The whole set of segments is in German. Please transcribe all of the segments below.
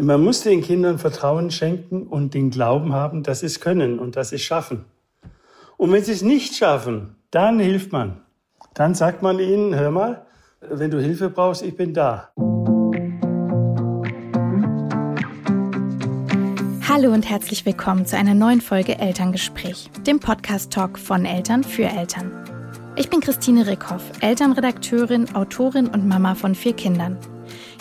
man muss den Kindern Vertrauen schenken und den Glauben haben, dass sie es können und dass sie es schaffen. Und wenn sie es nicht schaffen, dann hilft man. Dann sagt man ihnen, hör mal, wenn du Hilfe brauchst, ich bin da. Hallo und herzlich willkommen zu einer neuen Folge Elterngespräch, dem Podcast-Talk von Eltern für Eltern. Ich bin Christine Rickhoff, Elternredakteurin, Autorin und Mama von vier Kindern.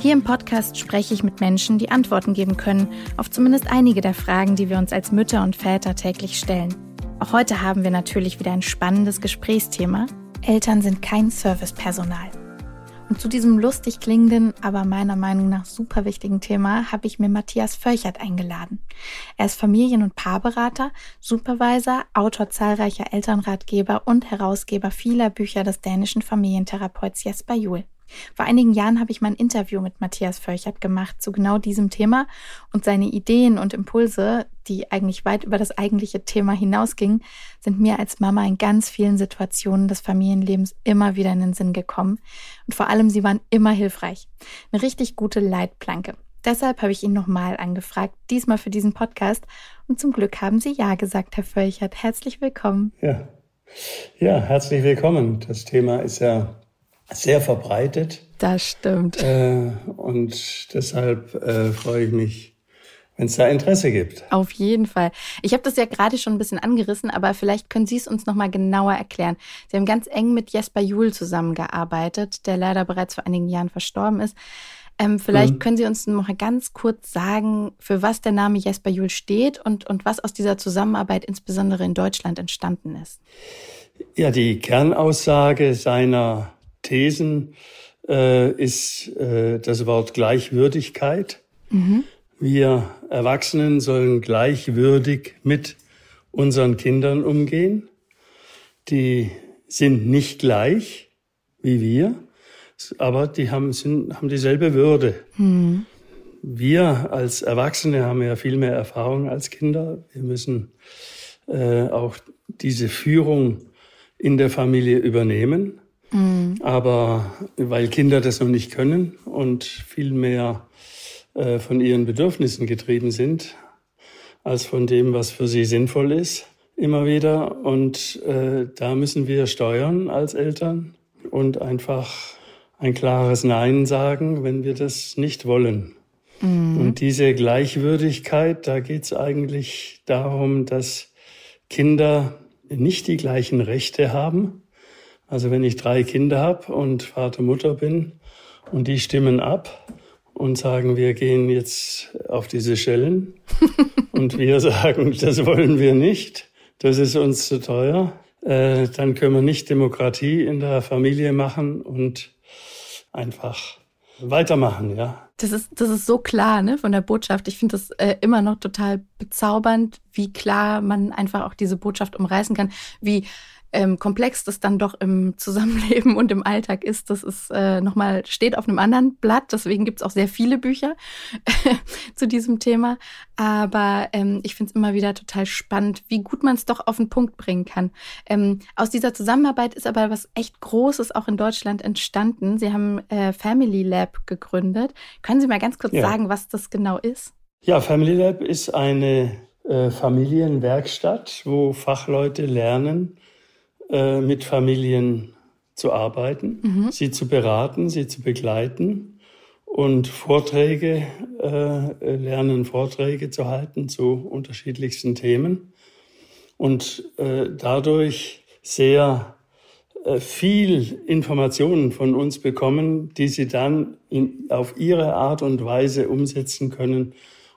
Hier im Podcast spreche ich mit Menschen, die Antworten geben können auf zumindest einige der Fragen, die wir uns als Mütter und Väter täglich stellen. Auch heute haben wir natürlich wieder ein spannendes Gesprächsthema. Eltern sind kein Servicepersonal. Und zu diesem lustig klingenden, aber meiner Meinung nach super wichtigen Thema habe ich mir Matthias Völchert eingeladen. Er ist Familien- und Paarberater, Supervisor, Autor zahlreicher Elternratgeber und Herausgeber vieler Bücher des dänischen Familientherapeuten Jesper Juhl. Vor einigen Jahren habe ich mein Interview mit Matthias Völchert gemacht zu genau diesem Thema und seine Ideen und Impulse, die eigentlich weit über das eigentliche Thema hinausgingen, sind mir als Mama in ganz vielen Situationen des Familienlebens immer wieder in den Sinn gekommen und vor allem sie waren immer hilfreich. Eine richtig gute Leitplanke. Deshalb habe ich ihn nochmal angefragt, diesmal für diesen Podcast. Und zum Glück haben Sie Ja gesagt, Herr Völchert. Herzlich willkommen. Ja. Ja, herzlich willkommen. Das Thema ist ja sehr verbreitet. Das stimmt. Äh, und deshalb äh, freue ich mich, wenn es da Interesse gibt. Auf jeden Fall. Ich habe das ja gerade schon ein bisschen angerissen, aber vielleicht können Sie es uns noch mal genauer erklären. Sie haben ganz eng mit Jesper Juhl zusammengearbeitet, der leider bereits vor einigen Jahren verstorben ist. Ähm, vielleicht mhm. können Sie uns noch mal ganz kurz sagen, für was der Name Jesper Juhl steht und, und was aus dieser Zusammenarbeit insbesondere in Deutschland entstanden ist. Ja, die Kernaussage seiner Thesen äh, ist äh, das Wort Gleichwürdigkeit. Mhm. Wir Erwachsenen sollen gleichwürdig mit unseren Kindern umgehen. Die sind nicht gleich wie wir, aber die haben, sind, haben dieselbe Würde. Mhm. Wir als Erwachsene haben ja viel mehr Erfahrung als Kinder. Wir müssen äh, auch diese Führung in der Familie übernehmen. Mhm. Aber weil Kinder das noch nicht können und viel mehr äh, von ihren Bedürfnissen getrieben sind, als von dem, was für sie sinnvoll ist, immer wieder. Und äh, da müssen wir steuern als Eltern und einfach ein klares Nein sagen, wenn wir das nicht wollen. Mhm. Und diese Gleichwürdigkeit, da geht es eigentlich darum, dass Kinder nicht die gleichen Rechte haben, also wenn ich drei Kinder habe und Vater, Mutter bin und die stimmen ab und sagen, wir gehen jetzt auf diese Schellen und wir sagen, das wollen wir nicht, das ist uns zu teuer, äh, dann können wir nicht Demokratie in der Familie machen und einfach weitermachen, ja. Das ist, das ist so klar, ne, von der Botschaft. Ich finde das äh, immer noch total bezaubernd, wie klar man einfach auch diese Botschaft umreißen kann, wie ähm, komplex das dann doch im Zusammenleben und im Alltag ist, das ist äh, nochmal, steht auf einem anderen Blatt. Deswegen gibt es auch sehr viele Bücher zu diesem Thema. Aber ähm, ich finde es immer wieder total spannend, wie gut man es doch auf den Punkt bringen kann. Ähm, aus dieser Zusammenarbeit ist aber was echt Großes auch in Deutschland entstanden. Sie haben äh, Family Lab gegründet. Können Sie mal ganz kurz ja. sagen, was das genau ist? Ja, Family Lab ist eine äh, Familienwerkstatt, wo Fachleute lernen, äh, mit Familien zu arbeiten, mhm. sie zu beraten, sie zu begleiten und Vorträge, äh, lernen Vorträge zu halten zu unterschiedlichsten Themen und äh, dadurch sehr äh, viel Informationen von uns bekommen, die sie dann in, auf ihre Art und Weise umsetzen können,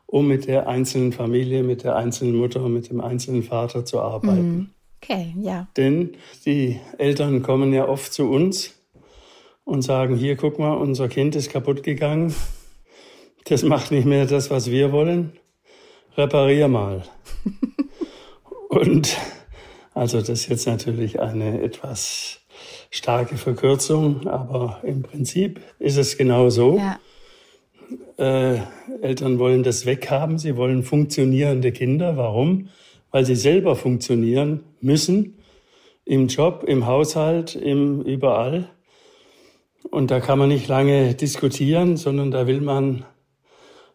um mit der einzelnen Familie, mit der einzelnen Mutter, mit dem einzelnen Vater zu arbeiten. Mhm. Okay, ja. Denn die Eltern kommen ja oft zu uns und sagen, hier, guck mal, unser Kind ist kaputt gegangen. Das macht nicht mehr das, was wir wollen. Reparier mal. und also das ist jetzt natürlich eine etwas starke Verkürzung, aber im Prinzip ist es genau so. Ja. Äh, Eltern wollen das weghaben, sie wollen funktionierende Kinder. Warum? Weil sie selber funktionieren müssen, im Job, im Haushalt, im überall. Und da kann man nicht lange diskutieren, sondern da will man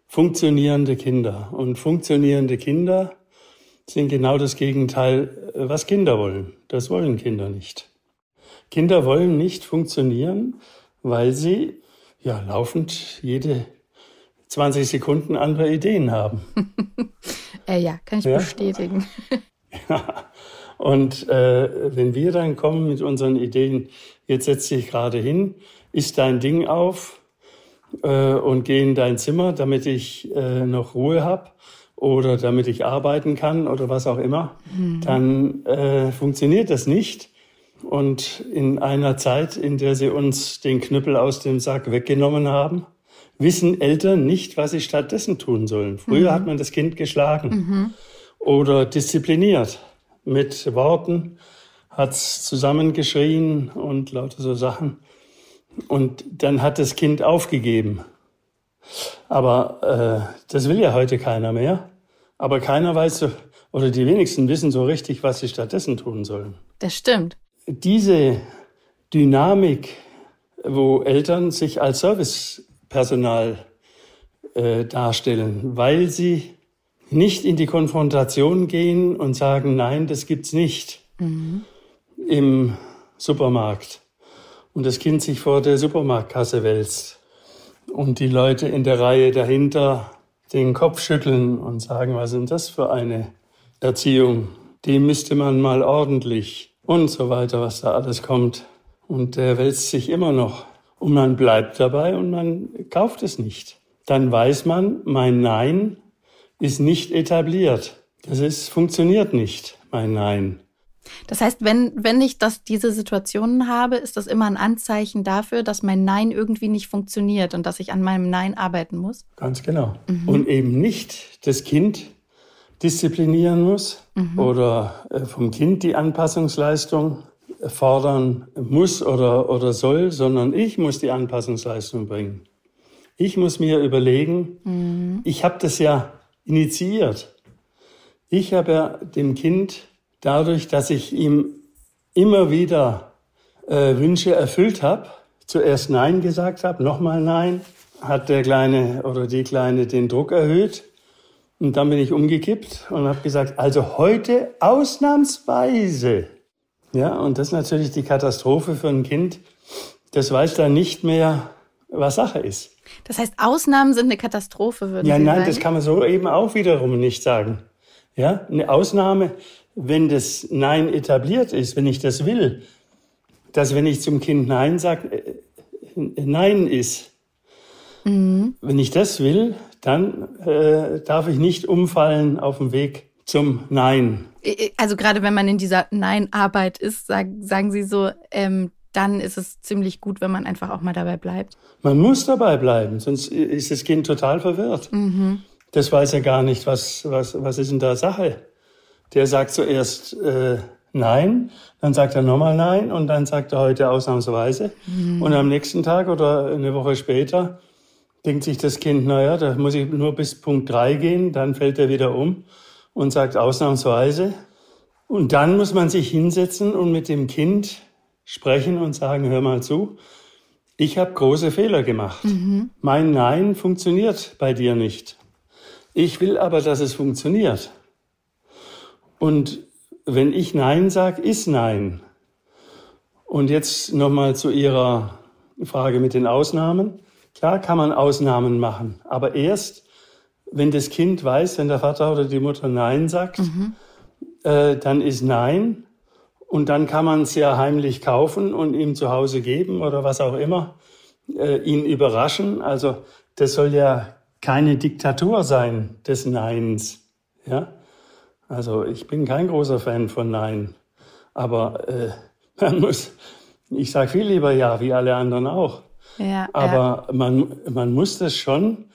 funktionierende Kinder. Und funktionierende Kinder sind genau das Gegenteil, was Kinder wollen. Das wollen Kinder nicht. Kinder wollen nicht funktionieren, weil sie ja laufend jede 20 Sekunden andere Ideen haben. äh, ja, kann ich ja? bestätigen. ja. Und äh, wenn wir dann kommen mit unseren Ideen, jetzt setz dich gerade hin, isst dein Ding auf äh, und geh in dein Zimmer, damit ich äh, noch Ruhe habe oder damit ich arbeiten kann oder was auch immer, mhm. dann äh, funktioniert das nicht. Und in einer Zeit, in der sie uns den Knüppel aus dem Sack weggenommen haben, wissen Eltern nicht, was sie stattdessen tun sollen. Früher mhm. hat man das Kind geschlagen mhm. oder diszipliniert mit Worten, hat's zusammengeschrien und lauter so Sachen. Und dann hat das Kind aufgegeben. Aber äh, das will ja heute keiner mehr. Aber keiner weiß so, oder die wenigsten wissen so richtig, was sie stattdessen tun sollen. Das stimmt. Diese Dynamik, wo Eltern sich als Servicepersonal äh, darstellen, weil sie nicht in die Konfrontation gehen und sagen, nein, das gibt's nicht mhm. im Supermarkt und das Kind sich vor der Supermarktkasse wälzt und die Leute in der Reihe dahinter den Kopf schütteln und sagen, was ist denn das für eine Erziehung? Die müsste man mal ordentlich und so weiter, was da alles kommt. Und der wälzt sich immer noch. Und man bleibt dabei und man kauft es nicht. Dann weiß man, mein Nein ist nicht etabliert. Das ist, funktioniert nicht, mein Nein. Das heißt, wenn, wenn ich das, diese Situationen habe, ist das immer ein Anzeichen dafür, dass mein Nein irgendwie nicht funktioniert und dass ich an meinem Nein arbeiten muss? Ganz genau. Mhm. Und eben nicht das Kind disziplinieren muss mhm. oder äh, vom Kind die Anpassungsleistung fordern muss oder, oder soll, sondern ich muss die Anpassungsleistung bringen. Ich muss mir überlegen, mhm. ich habe das ja initiiert. Ich habe ja dem Kind dadurch, dass ich ihm immer wieder äh, Wünsche erfüllt habe, zuerst Nein gesagt habe, nochmal Nein, hat der Kleine oder die Kleine den Druck erhöht. Und dann bin ich umgekippt und habe gesagt, also heute ausnahmsweise. Ja, und das ist natürlich die Katastrophe für ein Kind. Das weiß dann nicht mehr, was Sache ist. Das heißt, Ausnahmen sind eine Katastrophe, würde ja, Sie nein, sagen? das kann man so eben auch wiederum nicht sagen. Ja, eine Ausnahme, wenn das Nein etabliert ist, wenn ich das will, dass wenn ich zum Kind Nein sage, äh, Nein ist. Mhm. Wenn ich das will, dann äh, darf ich nicht umfallen auf dem Weg zum Nein. Also gerade wenn man in dieser Nein-Arbeit ist, sagen, sagen Sie so, ähm, dann ist es ziemlich gut, wenn man einfach auch mal dabei bleibt. Man muss dabei bleiben, sonst ist das Kind total verwirrt. Mhm. Das weiß ja gar nicht, was, was, was ist denn da Sache. Der sagt zuerst äh, Nein, dann sagt er nochmal Nein und dann sagt er heute ausnahmsweise. Mhm. Und am nächsten Tag oder eine Woche später denkt sich das Kind, naja, da muss ich nur bis Punkt drei gehen, dann fällt er wieder um und sagt ausnahmsweise. Und dann muss man sich hinsetzen und mit dem Kind sprechen und sagen, hör mal zu, ich habe große Fehler gemacht. Mhm. Mein Nein funktioniert bei dir nicht. Ich will aber, dass es funktioniert. Und wenn ich Nein sage, ist Nein. Und jetzt nochmal zu Ihrer Frage mit den Ausnahmen. Klar kann man Ausnahmen machen, aber erst, wenn das Kind weiß, wenn der Vater oder die Mutter Nein sagt, mhm. äh, dann ist Nein. Und dann kann man es ja heimlich kaufen und ihm zu Hause geben oder was auch immer, äh, ihn überraschen. Also das soll ja keine Diktatur sein des Neins. Ja? Also ich bin kein großer Fan von Nein. Aber äh, man muss, ich sage viel lieber Ja, wie alle anderen auch. Ja, Aber ja. Man, man muss das schon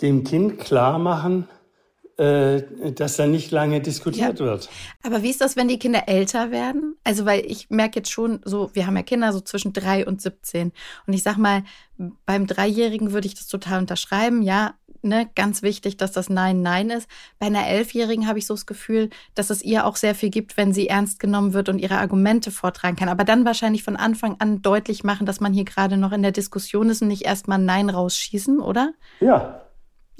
dem Kind klar machen, äh, dass da nicht lange diskutiert ja. wird. Aber wie ist das, wenn die Kinder älter werden? Also, weil ich merke jetzt schon so, wir haben ja Kinder so zwischen drei und 17. Und ich sag mal, beim Dreijährigen würde ich das total unterschreiben. Ja, ne, ganz wichtig, dass das Nein Nein ist. Bei einer Elfjährigen habe ich so das Gefühl, dass es ihr auch sehr viel gibt, wenn sie ernst genommen wird und ihre Argumente vortragen kann. Aber dann wahrscheinlich von Anfang an deutlich machen, dass man hier gerade noch in der Diskussion ist und nicht erstmal Nein rausschießen, oder? Ja,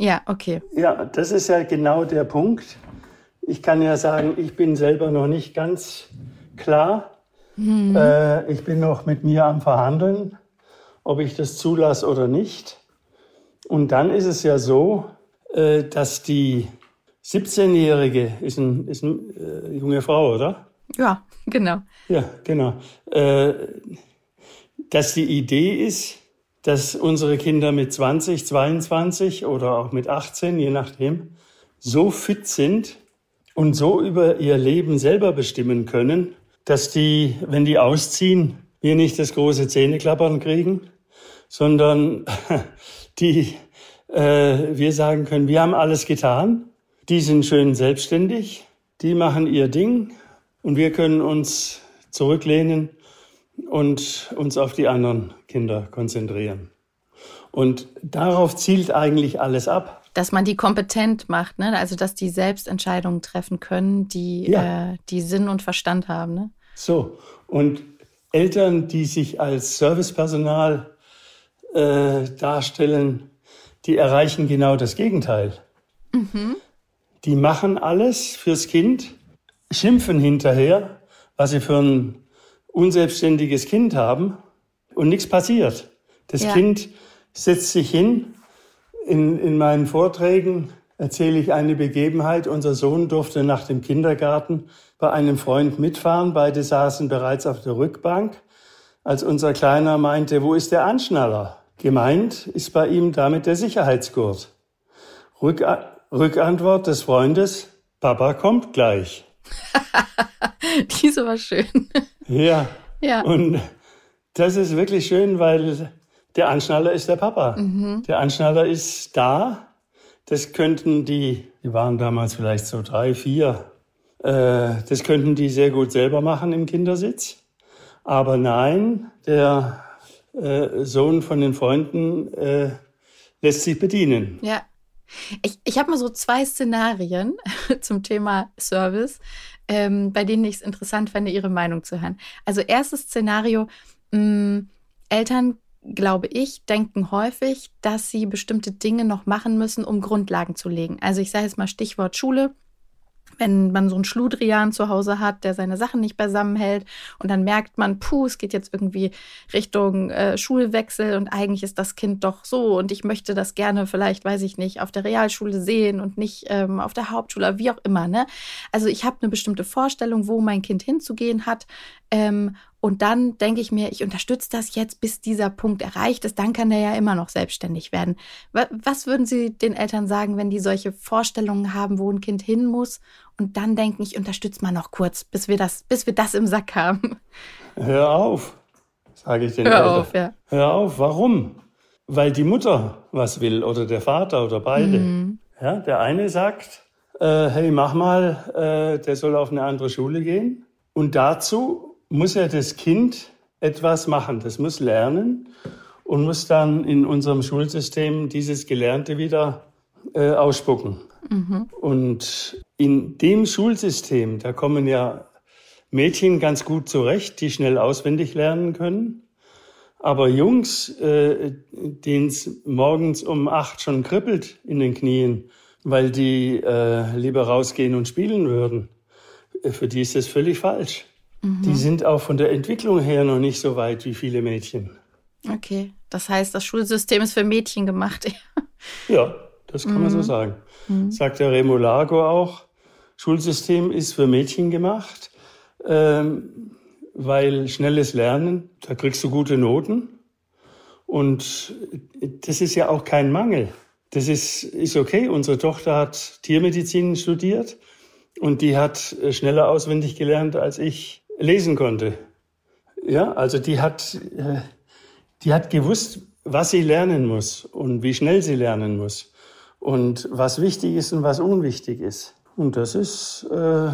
Ja, okay. Ja, das ist ja genau der Punkt. Ich kann ja sagen, ich bin selber noch nicht ganz klar. Mhm. Äh, ich bin noch mit mir am Verhandeln, ob ich das zulasse oder nicht. Und dann ist es ja so, äh, dass die 17-Jährige ist, ein, ist eine äh, junge Frau, oder? Ja, genau. Ja, genau. Äh, dass die Idee ist, dass unsere Kinder mit 20, 22 oder auch mit 18, je nachdem, so fit sind und so über ihr Leben selber bestimmen können, dass die, wenn die ausziehen, wir nicht das große Zähneklappern kriegen, sondern die äh, wir sagen können, wir haben alles getan, die sind schön selbstständig, die machen ihr Ding und wir können uns zurücklehnen und uns auf die anderen Kinder konzentrieren. Und darauf zielt eigentlich alles ab. Dass man die kompetent macht, ne? also dass die Selbstentscheidungen treffen können, die, ja. äh, die Sinn und Verstand haben. Ne? So, und Eltern, die sich als Servicepersonal äh, darstellen, die erreichen genau das Gegenteil. Mhm. Die machen alles fürs Kind, schimpfen hinterher, was sie für ein unselbstständiges Kind haben und nichts passiert. Das ja. Kind setzt sich hin. In, in meinen Vorträgen erzähle ich eine Begebenheit. Unser Sohn durfte nach dem Kindergarten bei einem Freund mitfahren. Beide saßen bereits auf der Rückbank. Als unser Kleiner meinte, wo ist der Anschnaller? Gemeint ist bei ihm damit der Sicherheitsgurt. Rück Rückantwort des Freundes, Papa kommt gleich. Diese war schön. Ja. ja. Und das ist wirklich schön, weil der Anschnaller ist der Papa. Mhm. Der Anschnaller ist da. Das könnten die, die waren damals vielleicht so drei, vier, äh, das könnten die sehr gut selber machen im Kindersitz. Aber nein, der äh, Sohn von den Freunden äh, lässt sich bedienen. Ja. Ich, ich habe mal so zwei Szenarien zum Thema Service, ähm, bei denen ich es interessant fände, Ihre Meinung zu hören. Also erstes Szenario, mh, mm, Eltern, glaube ich, denken häufig, dass sie bestimmte Dinge noch machen müssen, um Grundlagen zu legen. Also ich sage jetzt mal Stichwort Schule wenn man so einen Schludrian zu Hause hat, der seine Sachen nicht beisammenhält und dann merkt man, puh, es geht jetzt irgendwie Richtung äh, Schulwechsel und eigentlich ist das Kind doch so und ich möchte das gerne vielleicht, weiß ich nicht, auf der Realschule sehen und nicht ähm, auf der Hauptschule, wie auch immer. Ne? Also ich habe eine bestimmte Vorstellung, wo mein Kind hinzugehen hat ähm, und dann denke ich mir, ich unterstütze das jetzt, bis dieser Punkt erreicht ist. Dann kann er ja immer noch selbstständig werden. Was würden Sie den Eltern sagen, wenn die solche Vorstellungen haben, wo ein Kind hin muss und dann denken, ich unterstütze mal noch kurz, bis wir das, bis wir das im Sack haben? Hör auf, sage ich den Hör Eltern. auf, ja. Hör auf, warum? Weil die Mutter was will oder der Vater oder beide. Mhm. Ja, der eine sagt, äh, hey, mach mal, äh, der soll auf eine andere Schule gehen. Und dazu muss ja das Kind etwas machen. Das muss lernen und muss dann in unserem Schulsystem dieses Gelernte wieder äh, ausspucken. Mhm. Und in dem Schulsystem, da kommen ja Mädchen ganz gut zurecht, die schnell auswendig lernen können. Aber Jungs, äh, denen es morgens um acht schon kribbelt in den Knien, weil die äh, lieber rausgehen und spielen würden, äh, für die ist das völlig falsch. Mhm. Die sind auch von der Entwicklung her noch nicht so weit wie viele Mädchen. Okay, das heißt, das Schulsystem ist für Mädchen gemacht. ja, das kann mhm. man so mhm. sagen. Mhm. Sagt der Remolago auch, Schulsystem ist für Mädchen gemacht, ähm, weil schnelles Lernen, da kriegst du gute Noten. Und das ist ja auch kein Mangel. Das ist, ist okay. Unsere Tochter hat Tiermedizin studiert und die hat äh, schneller auswendig gelernt als ich lesen konnte. Ja, also die hat, äh, die hat gewusst, was sie lernen muss und wie schnell sie lernen muss und was wichtig ist und was unwichtig ist. Und das ist, äh,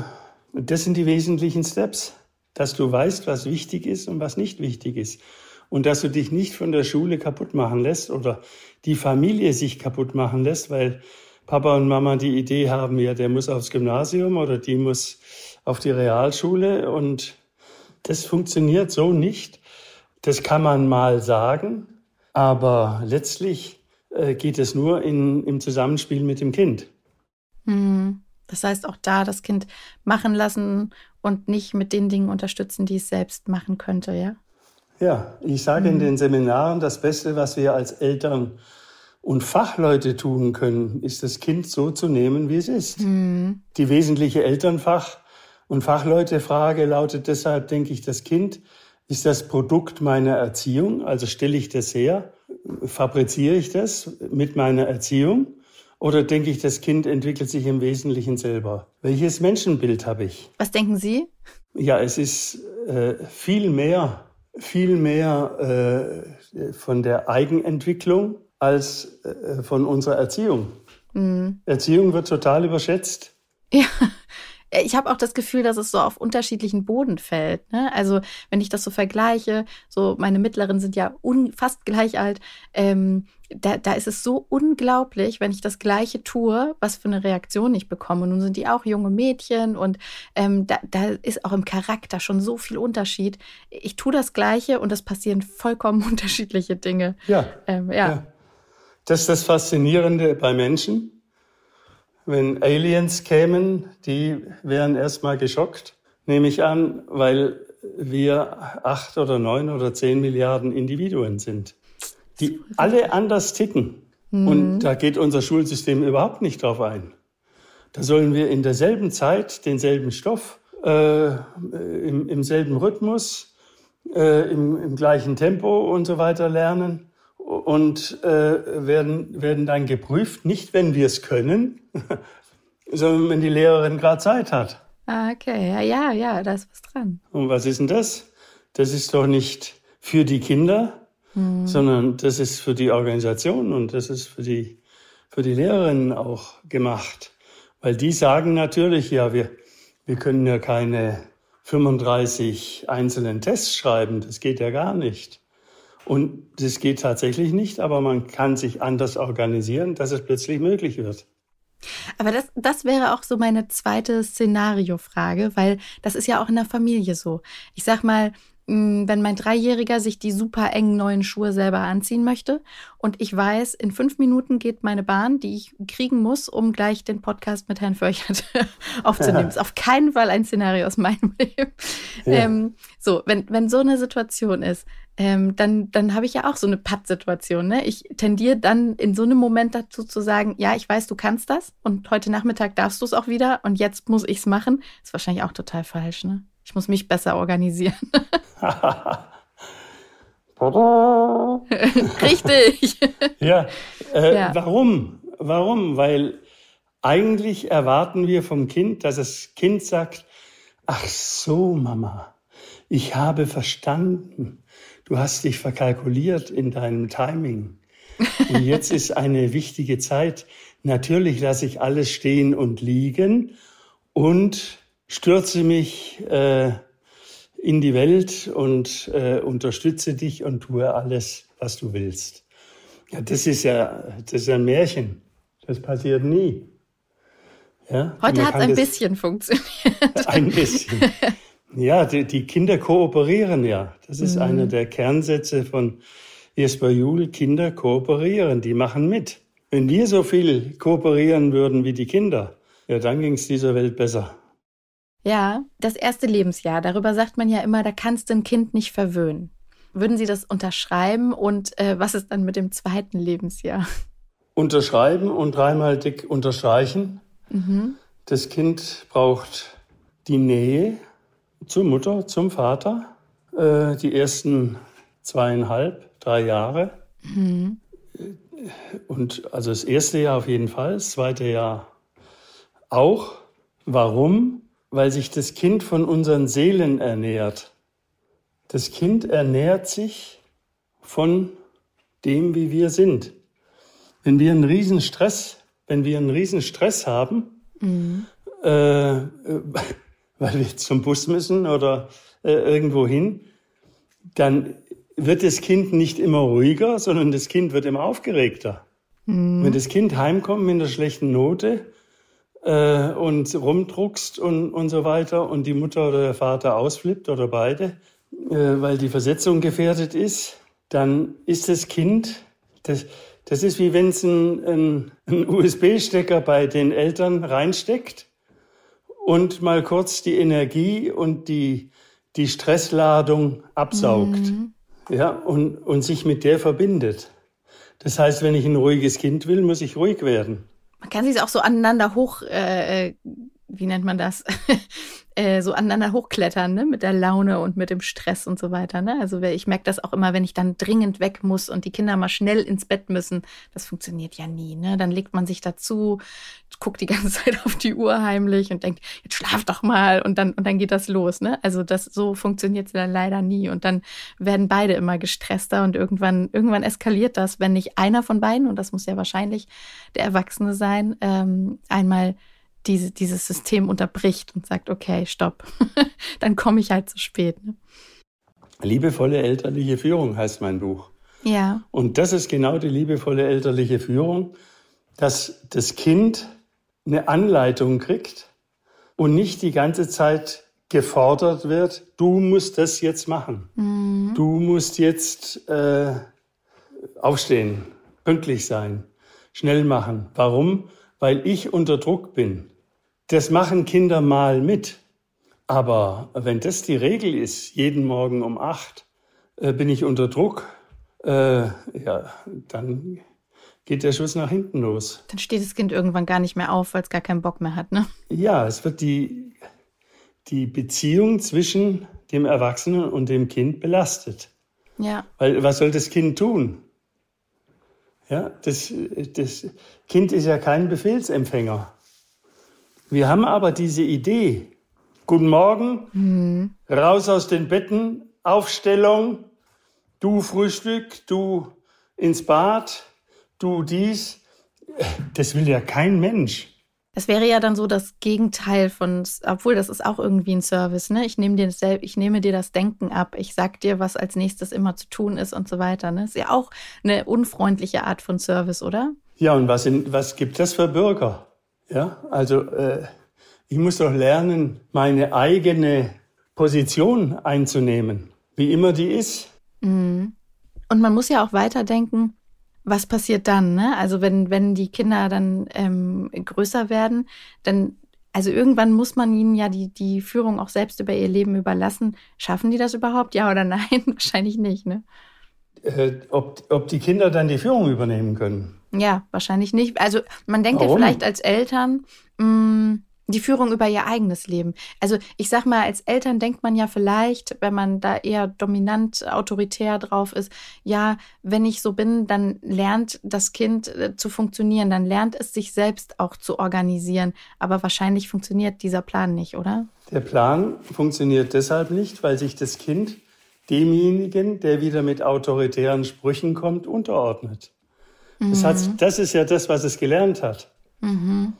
das sind die wesentlichen Steps, dass du weißt, was wichtig ist und was nicht wichtig ist. Und dass du dich nicht von der Schule kaputt machen lässt oder die Familie sich kaputt machen lässt, weil Papa und Mama die Idee haben, ja, der muss aufs Gymnasium oder die muss auf die Realschule und das funktioniert so nicht. Das kann man mal sagen, aber letztlich äh, geht es nur in, im Zusammenspiel mit dem Kind. Mhm. Das heißt auch da das Kind machen lassen und nicht mit den Dingen unterstützen, die es selbst machen könnte, ja? Ja, ich sage mhm. in den Seminaren, das Beste, was wir als Eltern und Fachleute tun können, ist das Kind so zu nehmen, wie es ist. Mhm. Die wesentliche Elternfach- und Fachleute-Frage lautet deshalb, denke ich, das Kind ist das Produkt meiner Erziehung, also stelle ich das her, fabriziere ich das mit meiner Erziehung oder denke ich, das Kind entwickelt sich im Wesentlichen selber? Welches Menschenbild habe ich? Was denken Sie? Ja, es ist äh, viel mehr, viel mehr äh, von der Eigenentwicklung als äh, von unserer Erziehung. Mhm. Erziehung wird total überschätzt. Ja, ich habe auch das Gefühl, dass es so auf unterschiedlichen Boden fällt. Ne? Also wenn ich das so vergleiche, so meine Mittleren sind ja fast gleich alt, ähm, da, da ist es so unglaublich, wenn ich das Gleiche tue, was für eine Reaktion ich bekomme. Nun sind die auch junge Mädchen und ähm, da, da ist auch im Charakter schon so viel Unterschied. Ich tue das Gleiche und es passieren vollkommen unterschiedliche Dinge. Ja. Ähm, ja. ja. Das ist das Faszinierende bei Menschen wenn Aliens kämen, die wären erstmal geschockt, nehme ich an, weil wir acht oder neun oder zehn Milliarden Individuen sind, die alle anders ticken. Mhm. Und da geht unser Schulsystem überhaupt nicht drauf ein. Da sollen wir in derselben Zeit denselben Stoff, äh, im, im selben Rhythmus, äh, im, im gleichen Tempo und so weiter lernen und äh, werden, werden dann geprüft, nicht wenn wir es können, sondern wenn die Lehrerin gerade Zeit hat. Ah, okay, ja, ja, ja, da ist was dran. Und was ist denn das? Das ist doch nicht für die Kinder, hm. sondern das ist für die Organisation und das ist für die, für die Lehrerinnen auch gemacht. Weil die sagen natürlich, ja, wir, wir können ja keine 35 einzelnen Tests schreiben, das geht ja gar nicht. Und das geht tatsächlich nicht, aber man kann sich anders organisieren, dass es plötzlich möglich wird. Aber das, das wäre auch so meine zweite Szenariofrage, weil das ist ja auch in der Familie so. Ich sag mal, wenn mein Dreijähriger sich die super engen neuen Schuhe selber anziehen möchte und ich weiß, in fünf Minuten geht meine Bahn, die ich kriegen muss, um gleich den Podcast mit Herrn Förchert aufzunehmen. Ja. Ist auf keinen Fall ein Szenario aus meinem Leben. Ja. Ähm, so, wenn, wenn so eine Situation ist, ähm, dann, dann habe ich ja auch so eine Patt-Situation. Ne? Ich tendiere dann in so einem Moment dazu zu sagen, ja, ich weiß, du kannst das und heute Nachmittag darfst du es auch wieder und jetzt muss ich es machen. Ist wahrscheinlich auch total falsch, ne? Ich muss mich besser organisieren. Richtig. ja, äh, ja. Warum? Warum? Weil eigentlich erwarten wir vom Kind, dass das Kind sagt, ach so, Mama, ich habe verstanden. Du hast dich verkalkuliert in deinem Timing. Und jetzt ist eine wichtige Zeit. Natürlich lasse ich alles stehen und liegen und stürze mich äh, in die Welt und äh, unterstütze dich und tue alles, was du willst. Ja, das ist ja, das ist ein Märchen. Das passiert nie. Ja? Heute hat es ein bisschen funktioniert. Ein bisschen. Ja, die, die Kinder kooperieren ja. Das ist mhm. einer der Kernsätze von Jesper Juhl. Kinder kooperieren, die machen mit. Wenn wir so viel kooperieren würden wie die Kinder, ja, dann ging es dieser Welt besser. Ja, das erste Lebensjahr, darüber sagt man ja immer, da kannst du ein Kind nicht verwöhnen. Würden Sie das unterschreiben und äh, was ist dann mit dem zweiten Lebensjahr? Unterschreiben und dreimal dick unterstreichen. Mhm. Das Kind braucht die Nähe zur Mutter, zum Vater. Äh, die ersten zweieinhalb, drei Jahre. Mhm. Und also das erste Jahr auf jeden Fall, das zweite Jahr auch. Warum? Weil sich das Kind von unseren Seelen ernährt. Das Kind ernährt sich von dem, wie wir sind. Wenn wir einen riesen Stress, wenn wir einen riesen Stress haben, mhm. äh, weil wir zum Bus müssen oder äh, irgendwo hin, dann wird das Kind nicht immer ruhiger, sondern das Kind wird immer aufgeregter. Mhm. Wenn das Kind heimkommt mit einer schlechten Note, äh, und rumdruckst und, und so weiter und die Mutter oder der Vater ausflippt oder beide, äh, weil die Versetzung gefährdet ist, dann ist das Kind, das, Das ist wie wenn es ein, ein, ein USB-Stecker bei den Eltern reinsteckt und mal kurz die Energie und die, die Stressladung absaugt. Mhm. Ja, und, und sich mit der verbindet. Das heißt, wenn ich ein ruhiges Kind will, muss ich ruhig werden. Man kann sich auch so aneinander hoch, äh, äh wie nennt man das? äh, so aneinander hochklettern, ne? mit der Laune und mit dem Stress und so weiter. Ne? Also ich merke das auch immer, wenn ich dann dringend weg muss und die Kinder mal schnell ins Bett müssen. Das funktioniert ja nie. Ne? Dann legt man sich dazu, guckt die ganze Zeit auf die Uhr heimlich und denkt, jetzt schlaf doch mal und dann, und dann geht das los. Ne? Also das so funktioniert es dann leider nie. Und dann werden beide immer gestresster und irgendwann, irgendwann eskaliert das, wenn nicht einer von beiden, und das muss ja wahrscheinlich der Erwachsene sein, ähm, einmal diese, dieses System unterbricht und sagt, okay, stopp, dann komme ich halt zu spät. Ne? Liebevolle elterliche Führung heißt mein Buch. Ja. Und das ist genau die liebevolle elterliche Führung, dass das Kind eine Anleitung kriegt und nicht die ganze Zeit gefordert wird, du musst das jetzt machen. Mhm. Du musst jetzt äh, aufstehen, pünktlich sein, schnell machen. Warum? Weil ich unter Druck bin. Das machen Kinder mal mit. Aber wenn das die Regel ist, jeden Morgen um acht äh, bin ich unter Druck, äh, ja, dann geht der Schuss nach hinten los. Dann steht das Kind irgendwann gar nicht mehr auf, weil es gar keinen Bock mehr hat, ne? Ja, es wird die, die Beziehung zwischen dem Erwachsenen und dem Kind belastet. Ja. Weil was soll das Kind tun? Ja, das, das Kind ist ja kein Befehlsempfänger. Wir haben aber diese Idee. Guten Morgen, mhm. raus aus den Betten, Aufstellung, du Frühstück, du ins Bad, du dies. Das will ja kein Mensch. Das wäre ja dann so das Gegenteil von, obwohl das ist auch irgendwie ein Service, ne? Ich nehme dir das, ich nehme dir das Denken ab, ich sag dir, was als nächstes immer zu tun ist und so weiter. Ne? Ist ja auch eine unfreundliche Art von Service, oder? Ja, und was, in, was gibt das für Bürger? Ja, also äh, ich muss doch lernen, meine eigene Position einzunehmen, wie immer die ist. Mhm. Und man muss ja auch weiterdenken, was passiert dann? Ne? Also wenn, wenn die Kinder dann ähm, größer werden, dann, also irgendwann muss man ihnen ja die, die Führung auch selbst über ihr Leben überlassen. Schaffen die das überhaupt? Ja oder nein? Wahrscheinlich nicht, ne? Äh, ob, ob die Kinder dann die Führung übernehmen können? Ja, wahrscheinlich nicht. Also man denkt Warum? ja vielleicht als Eltern, mh, mm, die Führung über ihr eigenes Leben. Also ich sag mal, als Eltern denkt man ja vielleicht, wenn man da eher dominant autoritär drauf ist, ja, wenn ich so bin, dann lernt das Kind äh, zu funktionieren, dann lernt es sich selbst auch zu organisieren. Aber wahrscheinlich funktioniert dieser Plan nicht, oder? Der Plan funktioniert deshalb nicht, weil sich das Kind demjenigen, der wieder mit autoritären Sprüchen kommt, unterordnet. Das, hat, mhm. das ist ja das, was es gelernt hat. Mhm.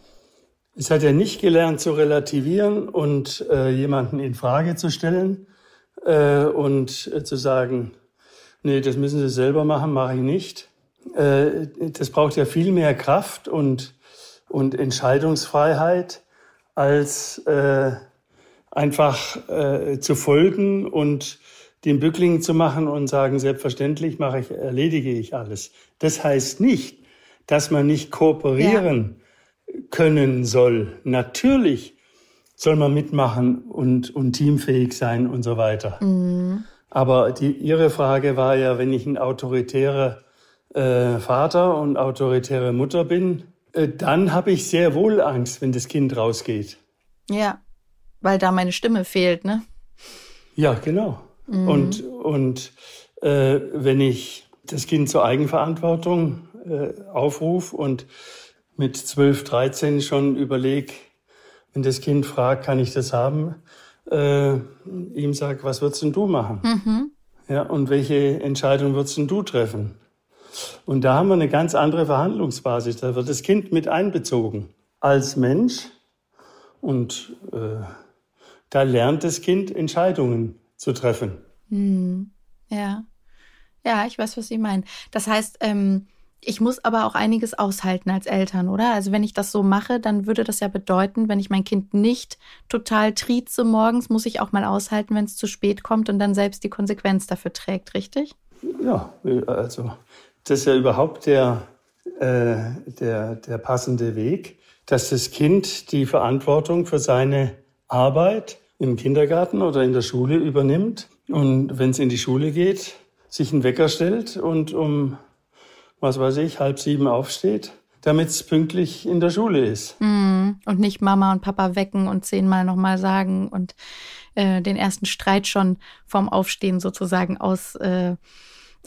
Es hat ja nicht gelernt zu relativieren und äh, jemanden in Frage zu stellen äh, und äh, zu sagen, nee, das müssen Sie selber machen, mache ich nicht. Äh, das braucht ja viel mehr Kraft und, und Entscheidungsfreiheit, als äh, einfach äh, zu folgen und den Bückling zu machen und sagen, selbstverständlich mache ich, erledige ich alles. Das heißt nicht, dass man nicht kooperieren ja können soll. Natürlich soll man mitmachen und, und teamfähig sein und so weiter. Mhm. Aber die, Ihre Frage war ja, wenn ich ein autoritärer äh, Vater und autoritäre Mutter bin, äh, dann habe ich sehr wohl Angst, wenn das Kind rausgeht. Ja, weil da meine Stimme fehlt, ne? Ja, genau. Mhm. Und, und äh, wenn ich das Kind zur Eigenverantwortung äh, aufrufe und mit 12, 13 schon überlege, wenn das Kind fragt, kann ich das haben, äh, ihm sag, was würdest denn du machen? Mhm. Ja, und welche Entscheidung würdest denn du treffen? Und da haben wir eine ganz andere Verhandlungsbasis. Da wird das Kind mit einbezogen als Mensch und äh, da lernt das Kind Entscheidungen zu treffen. Mhm. Ja, ja, ich weiß, was Sie meinen. Das heißt, ähm, ich muss aber auch einiges aushalten als Eltern, oder? Also wenn ich das so mache, dann würde das ja bedeuten, wenn ich mein Kind nicht total trieze morgens, muss ich auch mal aushalten, wenn es zu spät kommt und dann selbst die Konsequenz dafür trägt, richtig? Ja, also das ist ja überhaupt der, äh, der, der passende Weg, dass das Kind die Verantwortung für seine Arbeit im Kindergarten oder in der Schule übernimmt und wenn es in die Schule geht, sich einen Wecker stellt und um, was weiß ich, halb sieben aufsteht, damit es pünktlich in der Schule ist. Mm, und nicht Mama und Papa wecken und zehnmal nochmal sagen und äh, den ersten Streit schon vorm Aufstehen sozusagen aus, äh,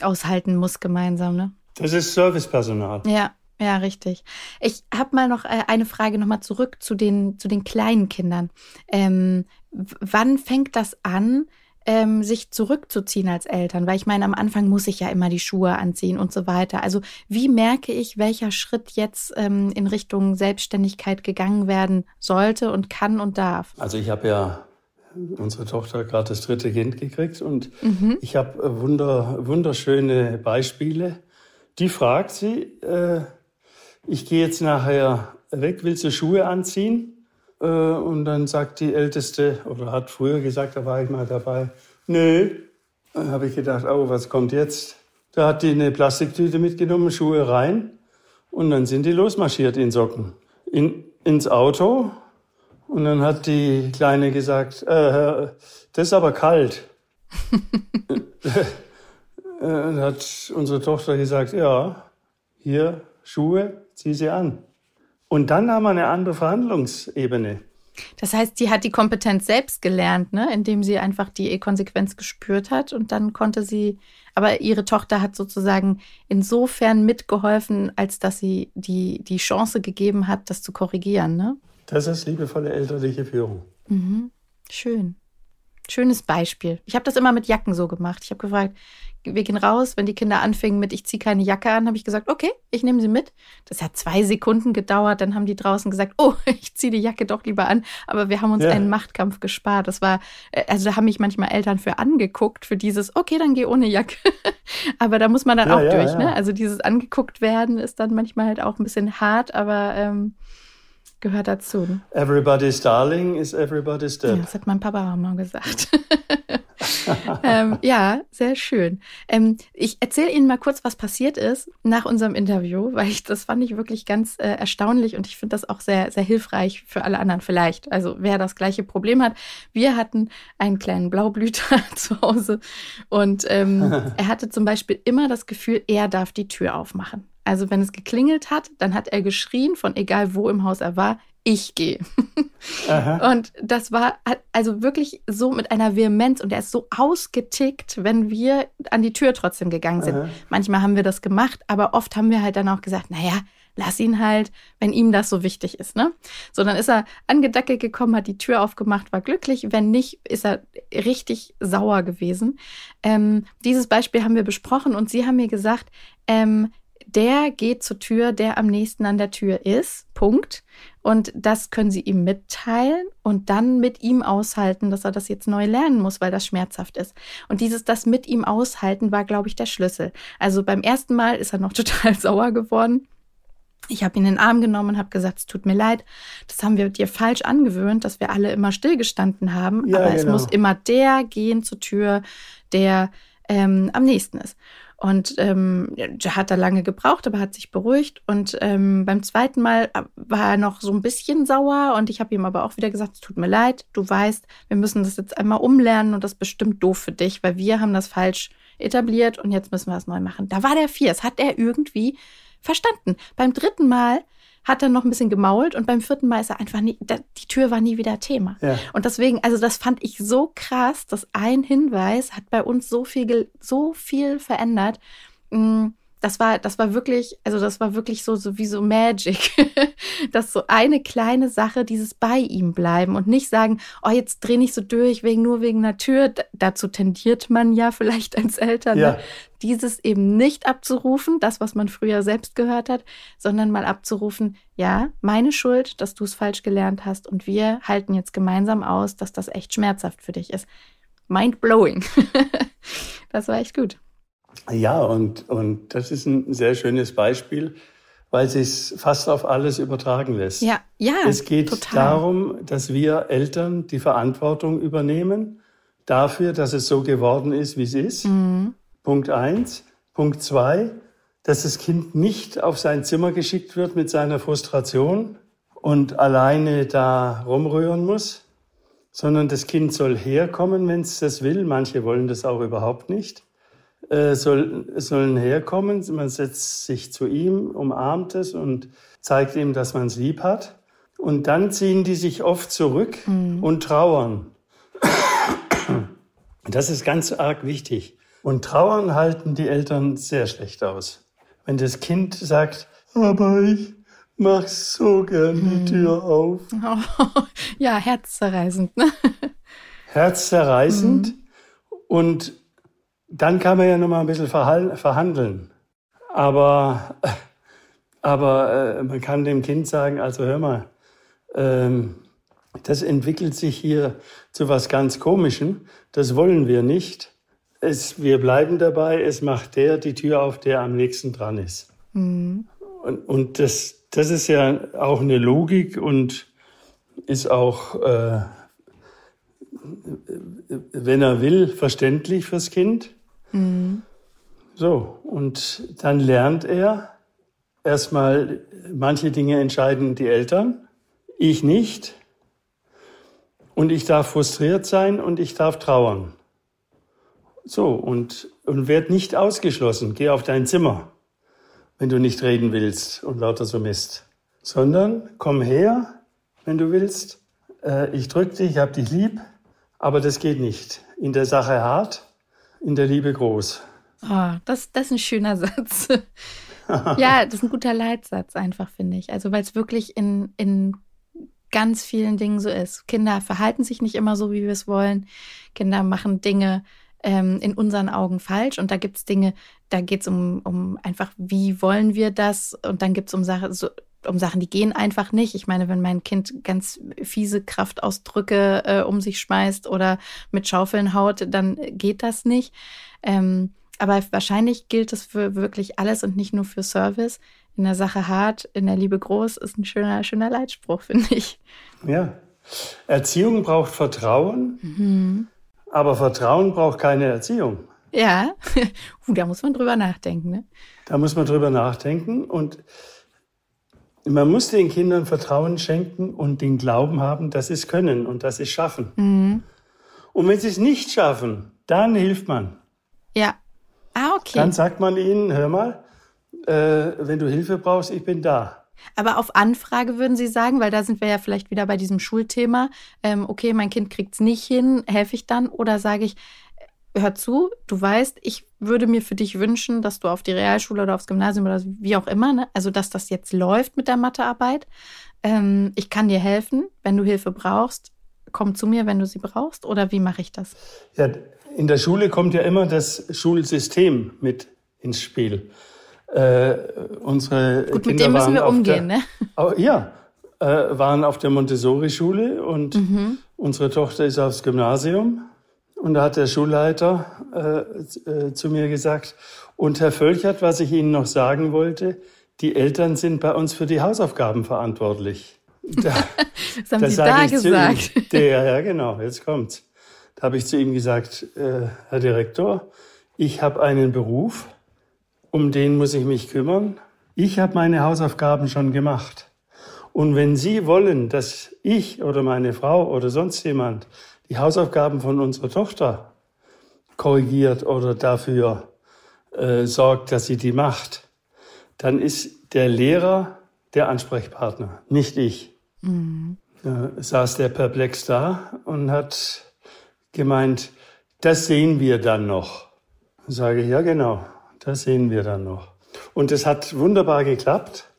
aushalten muss gemeinsam. Ne? Das ist Servicepersonal. Ja, ja, richtig. Ich habe mal noch äh, eine Frage nochmal zurück zu den, zu den kleinen Kindern. Ähm, wann fängt das an, ähm, sich zurückzuziehen als Eltern? Weil ich meine, am Anfang muss ich ja immer die Schuhe anziehen und so weiter. Also wie merke ich, welcher Schritt jetzt ähm, in Richtung Selbstständigkeit gegangen werden sollte und kann und darf? Also ich habe ja unsere Tochter gerade das dritte Kind gekriegt und mhm. ich habe äh, wunder, wunderschöne Beispiele. Die fragt sie, äh, ich gehe jetzt nachher weg, willst du Schuhe anziehen? Äh, und dann sagt die Älteste, oder hat früher gesagt, da war ich mal dabei, nö. Dann habe ich gedacht, oh, was kommt jetzt? Da hat die eine Plastiktüte mitgenommen, Schuhe rein. Und dann sind die losmarschiert in Socken. In, ins Auto. Und dann hat die Kleine gesagt, äh, das ist aber kalt. dann hat unsere Tochter gesagt, ja, hier Schuhe, zieh sie an. Und dann haben wir eine andere Verhandlungsebene. Das heißt, sie hat die Kompetenz selbst gelernt, ne? indem sie einfach die Konsequenz gespürt hat und dann konnte sie, aber ihre Tochter hat sozusagen insofern mitgeholfen, als dass sie die, die Chance gegeben hat, das zu korrigieren. Ne? Das ist liebevolle elterliche Führung. Mhm. Schön. Schönes Beispiel. Ich habe das immer mit Jacken so gemacht. Ich habe gefragt, wir gehen raus. Wenn die Kinder anfingen mit, ich ziehe keine Jacke an, habe ich gesagt, okay, ich nehme sie mit. Das hat zwei Sekunden gedauert. Dann haben die draußen gesagt, oh, ich ziehe die Jacke doch lieber an. Aber wir haben uns ja. einen Machtkampf gespart. Das war, äh, also da haben mich manchmal Eltern für angeguckt, für dieses, okay, dann geh ohne Jacke. aber da muss man dann ja, auch ja, durch. Ne? Also dieses angeguckt werden ist dann manchmal halt auch ein bisschen hart, aber ähm, gehört dazu. Ne? Everybody's Darling is everybody's dead. Ja, das hat mein Papa auch mal gesagt. ähm, ja, sehr schön. Ähm, ich erzähle Ihnen mal kurz, was passiert ist nach unserem Interview, weil ich das fand ich wirklich ganz äh, erstaunlich und ich finde das auch sehr, sehr hilfreich für alle anderen vielleicht. Also wer das gleiche Problem hat. Wir hatten einen kleinen Blaublüter zu Hause und ähm, er hatte zum Beispiel immer das Gefühl, er darf die Tür aufmachen. Also wenn es geklingelt hat, dann hat er geschrien, von egal wo im Haus er war, ich gehe. und das war also wirklich so mit einer Vehemenz und er ist so ausgetickt, wenn wir an die Tür trotzdem gegangen sind. Aha. Manchmal haben wir das gemacht, aber oft haben wir halt dann auch gesagt, naja, lass ihn halt, wenn ihm das so wichtig ist, ne? So, dann ist er angedackelt gekommen, hat die Tür aufgemacht, war glücklich. Wenn nicht, ist er richtig sauer gewesen. Ähm, dieses Beispiel haben wir besprochen und Sie haben mir gesagt, ähm, der geht zur Tür, der am nächsten an der Tür ist. Punkt. Und das können Sie ihm mitteilen und dann mit ihm aushalten, dass er das jetzt neu lernen muss, weil das schmerzhaft ist. Und dieses das mit ihm aushalten war, glaube ich, der Schlüssel. Also beim ersten Mal ist er noch total sauer geworden. Ich habe ihn in den Arm genommen und habe gesagt, es tut mir leid, das haben wir dir falsch angewöhnt, dass wir alle immer stillgestanden haben. Ja, aber genau. es muss immer der gehen zur Tür, der ähm, am nächsten ist. Und ähm, hat da lange gebraucht, aber hat sich beruhigt. Und ähm, beim zweiten Mal äh, war er noch so ein bisschen sauer. Und ich habe ihm aber auch wieder gesagt, es tut mir leid, du weißt, wir müssen das jetzt einmal umlernen und das ist bestimmt doof für dich, weil wir haben das falsch etabliert und jetzt müssen wir es neu machen. Da war der vier. Das hat er irgendwie verstanden. Beim dritten Mal hat dann noch ein bisschen gemault und beim vierten Mal ist er einfach nie, die Tür war nie wieder Thema. Ja. Und deswegen, also das fand ich so krass, dass ein Hinweis hat bei uns so viel, so viel verändert. Mm, das war, das war wirklich, also das war wirklich so, so wie so Magic, dass so eine kleine Sache, dieses bei ihm bleiben und nicht sagen, oh, jetzt dreh nicht so durch, wegen, nur wegen einer Tür. Dazu tendiert man ja vielleicht als Eltern, ne? ja. dieses eben nicht abzurufen, das, was man früher selbst gehört hat, sondern mal abzurufen, ja, meine Schuld, dass du es falsch gelernt hast und wir halten jetzt gemeinsam aus, dass das echt schmerzhaft für dich ist. Mind blowing. das war echt gut. Ja, und, und das ist ein sehr schönes Beispiel, weil es sich fast auf alles übertragen lässt. Ja, ja. Es geht total. darum, dass wir Eltern die Verantwortung übernehmen dafür, dass es so geworden ist, wie es ist. Mhm. Punkt eins. Punkt zwei, dass das Kind nicht auf sein Zimmer geschickt wird mit seiner Frustration und alleine da rumrühren muss, sondern das Kind soll herkommen, wenn es das will. Manche wollen das auch überhaupt nicht. Äh, soll, sollen herkommen, man setzt sich zu ihm, umarmt es und zeigt ihm, dass man es lieb hat. Und dann ziehen die sich oft zurück mhm. und trauern. Das ist ganz arg wichtig. Und trauern halten die Eltern sehr schlecht aus. Wenn das Kind sagt, aber ich mach so gern die hm. Tür auf. Oh, ja, herzzerreißend. Ne? Herzzerreißend. Mhm. Und dann kann man ja noch mal ein bisschen verhandeln. Aber, aber äh, man kann dem Kind sagen, also hör mal, ähm, das entwickelt sich hier zu was ganz Komischem. Das wollen wir nicht. Es, wir bleiben dabei. Es macht der die Tür auf, der am nächsten dran ist. Mhm. Und, und das, das ist ja auch eine Logik und ist auch, äh, wenn er will, verständlich fürs Kind. Mhm. So, und dann lernt er erstmal, manche Dinge entscheiden die Eltern, ich nicht. Und ich darf frustriert sein und ich darf trauern. So, und, und werd nicht ausgeschlossen. Geh auf dein Zimmer, wenn du nicht reden willst und lauter so Mist. Sondern komm her, wenn du willst. Äh, ich drück dich, ich hab dich lieb, aber das geht nicht. In der Sache hart, in der Liebe groß. Oh, das, das ist ein schöner Satz. ja, das ist ein guter Leitsatz einfach, finde ich. Also, weil es wirklich in, in ganz vielen Dingen so ist. Kinder verhalten sich nicht immer so, wie wir es wollen. Kinder machen Dinge ähm, in unseren Augen falsch. Und da gibt es Dinge, da geht es um, um einfach, wie wollen wir das? Und dann gibt es um, Sache, so, um Sachen, die gehen einfach nicht. Ich meine, wenn mein Kind ganz fiese Kraftausdrücke äh, um sich schmeißt oder mit Schaufeln haut, dann geht das nicht. Ähm, aber wahrscheinlich gilt es für wirklich alles und nicht nur für Service in der Sache hart, in der Liebe groß, ist ein schöner, schöner Leitspruch, finde ich. Ja. Erziehung braucht Vertrauen, mhm. aber Vertrauen braucht keine Erziehung. Ja, uh, da muss man drüber nachdenken. Ne? Da muss man drüber nachdenken und man muss den Kindern Vertrauen schenken und den Glauben haben, dass sie es können und dass sie es schaffen. Mhm. Und wenn sie es nicht schaffen, dann hilft man. Ja. Ah, okay. Dann sagt man ihnen, hör mal, äh, wenn du Hilfe brauchst, ich bin da. Aber auf Anfrage würden Sie sagen, weil da sind wir ja vielleicht wieder bei diesem Schulthema, ähm, okay, mein Kind kriegt es nicht hin, helfe ich dann? Oder sage ich, hör zu, du weißt, ich würde mir für dich wünschen, dass du auf die Realschule oder aufs Gymnasium oder wie auch immer, ne? also dass das jetzt läuft mit der Mathearbeit. Ähm, ich kann dir helfen, wenn du Hilfe brauchst, komm zu mir, wenn du sie brauchst. Oder wie mache ich das? Ja, in der Schule kommt ja immer das Schulsystem mit ins Spiel. Äh, unsere Gut, Kinder mit dem müssen wir umgehen, der, ne? Ja, äh, waren auf der Montessori-Schule und mhm. unsere Tochter ist aufs Gymnasium. Und da hat der Schulleiter äh, äh, zu mir gesagt, und Herr Völchert, was ich Ihnen noch sagen wollte, die Eltern sind bei uns für die Hausaufgaben verantwortlich. Da, Was haben Sie da gesagt? Ihm, der, ja, genau, jetzt kommt's. Da habe ich zu ihm gesagt, äh, Herr Direktor, ich habe einen Beruf, um den muss ich mich kümmern. Ich habe meine Hausaufgaben schon gemacht. Und wenn Sie wollen, dass ich oder meine Frau oder sonst jemand die Hausaufgaben von unserer Tochter korrigiert oder dafür äh, sorgt, dass sie die macht, dann ist der Lehrer der Ansprechpartner, nicht ich. Mhm. Da saß der perplex da und hat gemeint, das sehen wir dann noch. Sage ich, ja genau, das sehen wir dann noch. Und es hat wunderbar geklappt.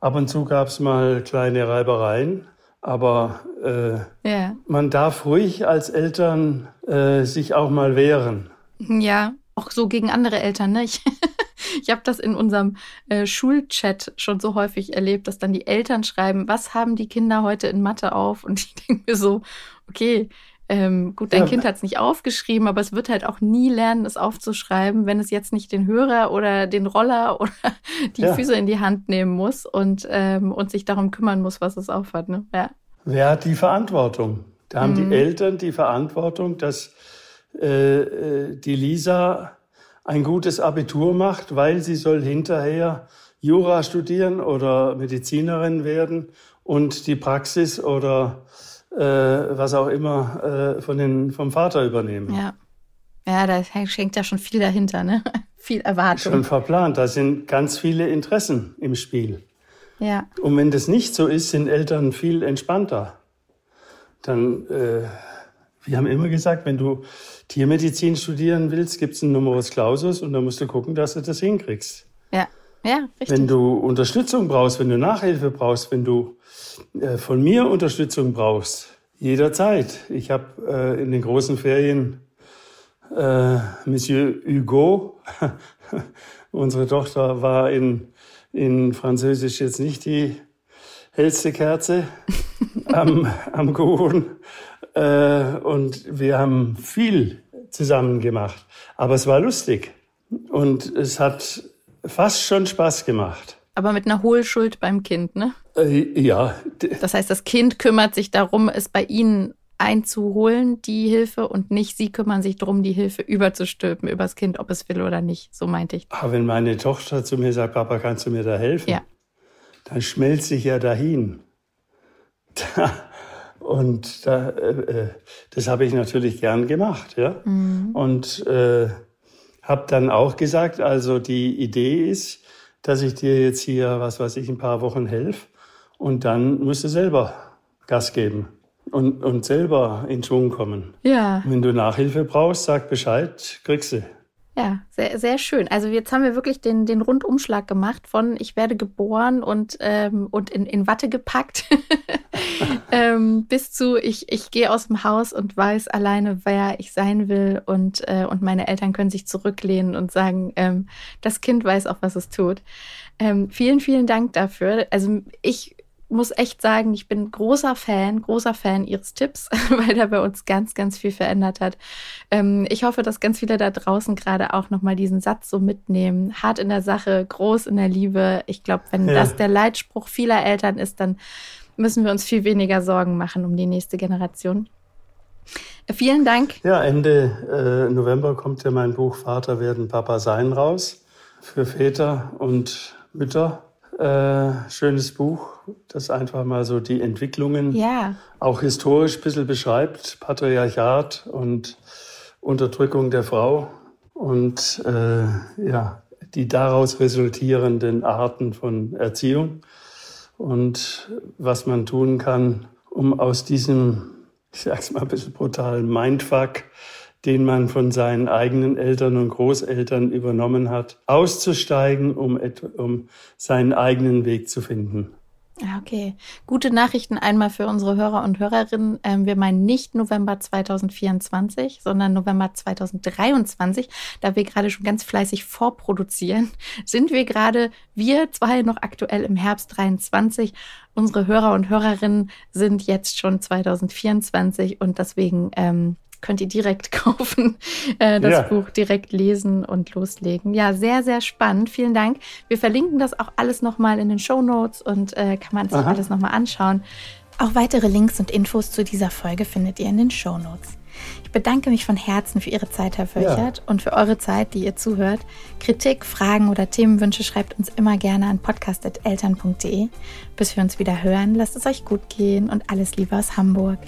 Ab und zu gab es mal kleine Reibereien, aber äh, ja. man darf ruhig als Eltern äh, sich auch mal wehren. Ja, auch so gegen andere Eltern. Ne? Ich, ich habe das in unserem äh, Schulchat schon so häufig erlebt, dass dann die Eltern schreiben, was haben die Kinder heute in Mathe auf? Und ich denke mir so, okay, ähm, gut, dein ja. Kind hat es nicht aufgeschrieben, aber es wird halt auch nie lernen, es aufzuschreiben, wenn es jetzt nicht den Hörer oder den Roller oder die ja. Füße in die Hand nehmen muss und, ähm, und sich darum kümmern muss, was es aufhat. Ne? Ja. Wer hat die Verantwortung? Da haben mhm. die Eltern die Verantwortung, dass äh, äh, die Lisa ein gutes Abitur macht, weil sie soll hinterher Jura studieren oder Medizinerin werden und die Praxis oder äh, was auch immer äh, von den, vom Vater übernehmen. Ja. Ja, da schenkt ja schon viel dahinter, ne? viel Erwartung. Schon verplant. Da sind ganz viele Interessen im Spiel. Ja. Und wenn das nicht so ist, sind Eltern viel entspannter. Dann, äh, wir haben immer gesagt, wenn du Tiermedizin studieren willst, gibt es einen Numerus Clausus und dann musst du gucken, dass du das hinkriegst. Ja, ja, richtig. Wenn du Unterstützung brauchst, wenn du Nachhilfe brauchst, wenn du von mir Unterstützung brauchst, jederzeit. Ich habe äh, in den großen Ferien äh, Monsieur Hugo, unsere Tochter war in, in Französisch jetzt nicht die hellste Kerze am, am Kuchen. Äh, und wir haben viel zusammen gemacht. Aber es war lustig. Und es hat fast schon Spaß gemacht. Aber mit einer Hohlschuld beim Kind, ne? Äh, ja. Das heißt, das Kind kümmert sich darum, es bei Ihnen einzuholen, die Hilfe, und nicht Sie kümmern sich darum, die Hilfe überzustülpen übers Kind, ob es will oder nicht. So meinte ich. Aber wenn meine Tochter zu mir sagt, Papa, kannst du mir da helfen? Ja. Dann schmelze ich ja dahin. und da, äh, äh, das habe ich natürlich gern gemacht, ja. Mhm. Und äh, habe dann auch gesagt, also die Idee ist, dass ich dir jetzt hier, was weiß ich, ein paar Wochen helfe und dann musst du selber Gas geben und, und selber in Schwung kommen. Ja. Wenn du Nachhilfe brauchst, sag Bescheid, kriegst du. Ja, sehr, sehr schön. Also jetzt haben wir wirklich den, den Rundumschlag gemacht von ich werde geboren und, ähm, und in, in Watte gepackt ähm, bis zu ich, ich gehe aus dem Haus und weiß alleine, wer ich sein will und, äh, und meine Eltern können sich zurücklehnen und sagen, ähm, das Kind weiß auch, was es tut. Ähm, vielen, vielen Dank dafür. Also ich muss echt sagen, ich bin großer Fan, großer Fan Ihres Tipps, weil der bei uns ganz, ganz viel verändert hat. Ähm, ich hoffe, dass ganz viele da draußen gerade auch nochmal diesen Satz so mitnehmen. Hart in der Sache, groß in der Liebe. Ich glaube, wenn ja. das der Leitspruch vieler Eltern ist, dann müssen wir uns viel weniger Sorgen machen um die nächste Generation. Vielen Dank. Ja, Ende äh, November kommt ja mein Buch Vater werden Papa sein raus für Väter und Mütter äh, schönes Buch, das einfach mal so die Entwicklungen ja. auch historisch ein bisschen beschreibt, Patriarchat und Unterdrückung der Frau und äh, ja, die daraus resultierenden Arten von Erziehung und was man tun kann, um aus diesem, ich sag's mal ein bisschen brutalen Mindfuck den man von seinen eigenen Eltern und Großeltern übernommen hat, auszusteigen, um, um seinen eigenen Weg zu finden. Okay, gute Nachrichten einmal für unsere Hörer und Hörerinnen. Ähm, wir meinen nicht November 2024, sondern November 2023. Da wir gerade schon ganz fleißig vorproduzieren, sind wir gerade, wir zwei noch aktuell im Herbst 23. Unsere Hörer und Hörerinnen sind jetzt schon 2024 und deswegen ähm, könnt ihr direkt kaufen, äh, das ja. Buch direkt lesen und loslegen. Ja, sehr, sehr spannend. Vielen Dank. Wir verlinken das auch alles nochmal in den Show Notes und äh, kann man sich Aha. alles nochmal anschauen. Auch weitere Links und Infos zu dieser Folge findet ihr in den Show Notes. Ich bedanke mich von Herzen für Ihre Zeit, Herr Völchert, ja. und für eure Zeit, die ihr zuhört. Kritik, Fragen oder Themenwünsche schreibt uns immer gerne an podcast.eltern.de. Bis wir uns wieder hören, lasst es euch gut gehen und alles Liebe aus Hamburg.